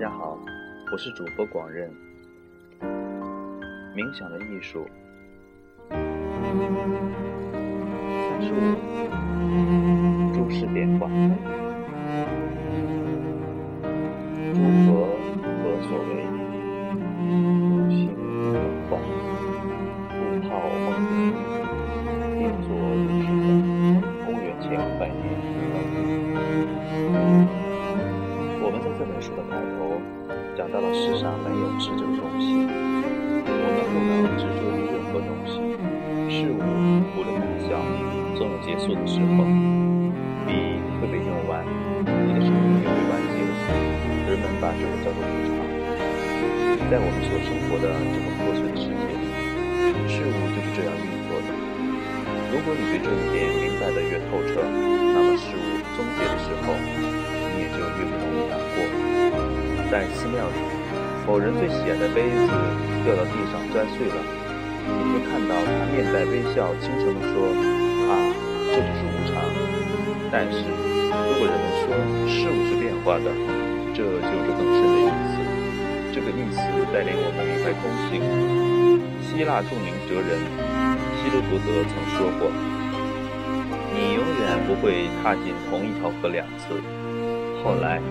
大家好，我是主播广任。冥想的艺术，三十五，诸事变化，世上没有执着的东西，我们不能执着于任何东西。事物无论大小，总有结束的时候。笔会被用完，你的生命也会完结。人们把这个叫做无常。在我们所生活的这个破碎的世界里，事物就是这样运作的。如果你对这一点明白的越透彻，那么事物终结的时候，你也就越不容易难过。在寺庙里，某人最喜爱的杯子掉到地上摔碎了，你会看到他面带微笑，轻声地说：“啊，这就是无常。”但是，如果人们说事物是变化的，这就是更深的意思。这个意思带领我们明白空性。希腊著名哲人希罗多德曾说过：“你永远不会踏进同一条河两次。”后来，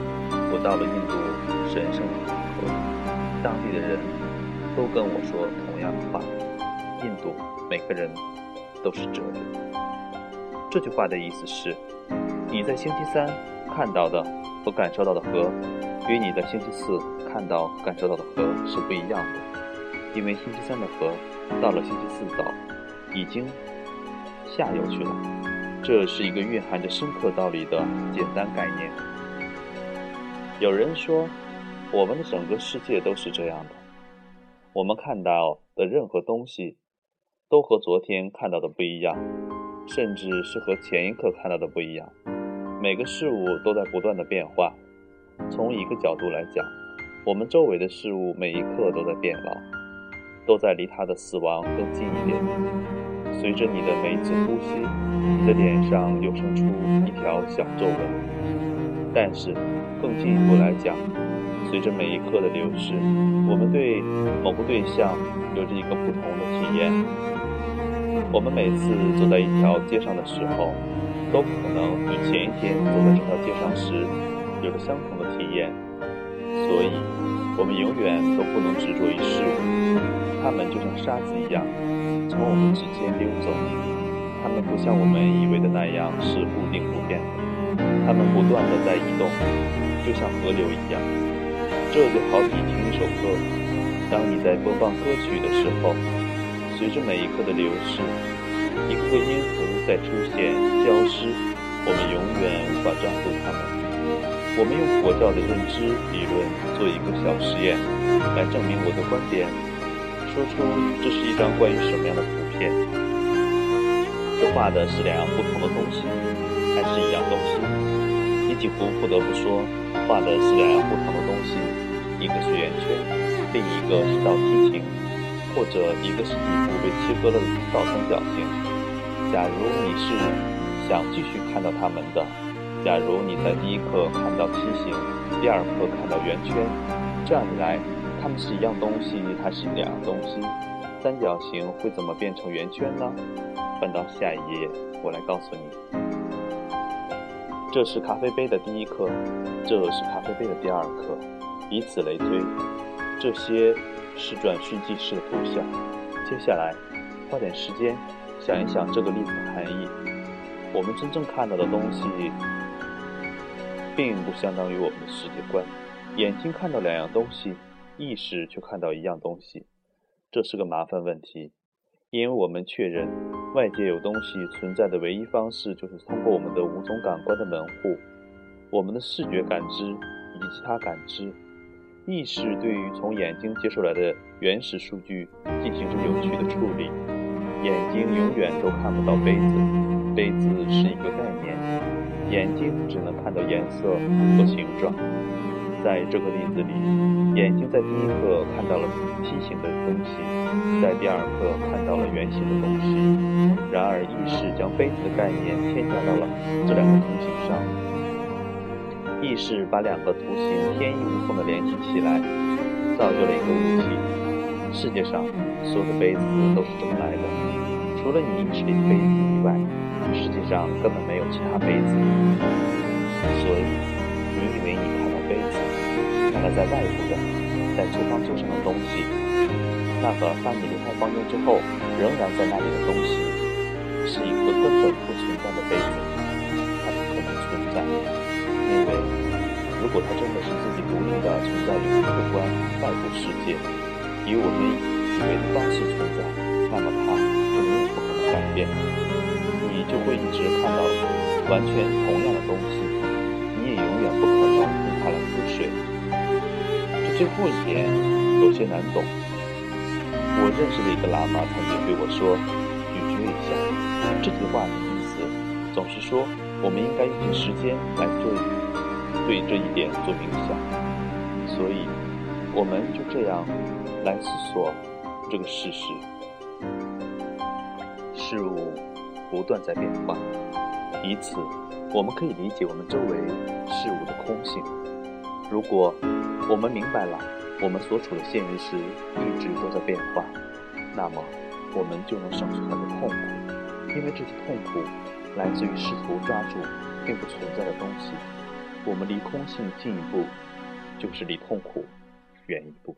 我到了印度神圣的，当地的人都跟我说同样的话：“印度每个人都是哲人。”这句话的意思是，你在星期三看到的和感受到的河，与你的星期四看到感受到的河是不一样的，因为星期三的河到了星期四早已经下游去了。这是一个蕴含着深刻道理的简单概念。有人说，我们的整个世界都是这样的，我们看到的任何东西，都和昨天看到的不一样，甚至是和前一刻看到的不一样。每个事物都在不断的变化。从一个角度来讲，我们周围的事物每一刻都在变老，都在离它的死亡更近一点。随着你的每一次呼吸，你的脸上又生出一条小皱纹。但是，更进一步来讲，随着每一刻的流逝，我们对某个对象有着一个不同的体验。我们每次走在一条街上的时候，都可能与前一天走在这条街上时有着相同的体验。所以，我们永远都不能执着于事物，它们就像沙子一样，从我们之间溜走。它们不像我们以为的那样是固定不变的。它们不断的在移动，就像河流一样。这就好比听一首歌，当你在播放歌曲的时候，随着每一刻的流逝，一个个音符在出现、消失，我们永远无法抓住它们。我们用佛教的认知理论做一个小实验，来证明我的观点，说出这是一张关于什么样的图片。这画的是两样不同的东西。还是一样东西，你几乎不得不说，画的是两样不同的东西，一个是圆圈，另一个是倒梯形，或者一个是底部被切割了的倒三角形。假如你是想继续看到它们的，假如你在第一刻看到梯形，第二刻看到圆圈，这样一来，它们是一样东西还是两样东西？三角形会怎么变成圆圈呢？翻到下一页，我来告诉你。这是咖啡杯的第一课，这是咖啡杯的第二课，以此类推。这些是转瞬即逝的图像。接下来，花点时间想一想这个例子的含义。我们真正看到的东西，并不相当于我们的世界观。眼睛看到两样东西，意识却看到一样东西，这是个麻烦问题。因为我们确认外界有东西存在的唯一方式，就是通过我们的五种感官的门户，我们的视觉感知以及其他感知。意识对于从眼睛接收来的原始数据进行着有趣的处理。眼睛永远都看不到杯子，杯子是一个概念，眼睛只能看到颜色和形状。在这个例子里，眼睛在第一刻看到了梯形的东西，在第二刻看到了圆形的东西。然而，意识将杯子的概念添加到了这两个图形上。意识把两个图形天衣无缝的联系起来，造就了一个物体。世界上所有的杯子都是这么来的，除了你意识里的杯子以外，世界上根本没有其他杯子。所以，你以为你看到杯子，那个在外部的，在厨房桌上的东西，那个当你离开房间之后仍然在那里的东西，是一个根本不存在的杯子，它不可能存在，因为如果它真的是自己独立的存在于客观外部世界，以我们以为的方式存在，那么它就永远不可能改变，你就会一直看到完全同样这最后一点有些难懂。我认识的一个喇嘛曾经对我说：“咀嚼一下。”这句话的意思总是说我们应该用时间来做对这一点做冥想。所以，我们就这样来思索这个事实：事物不断在变化，以此。我们可以理解我们周围事物的空性。如果我们明白了我们所处的现实一直都在变化，那么我们就能省去很多痛苦，因为这些痛苦来自于试图抓住并不存在的东西。我们离空性近一步，就是离痛苦远一步。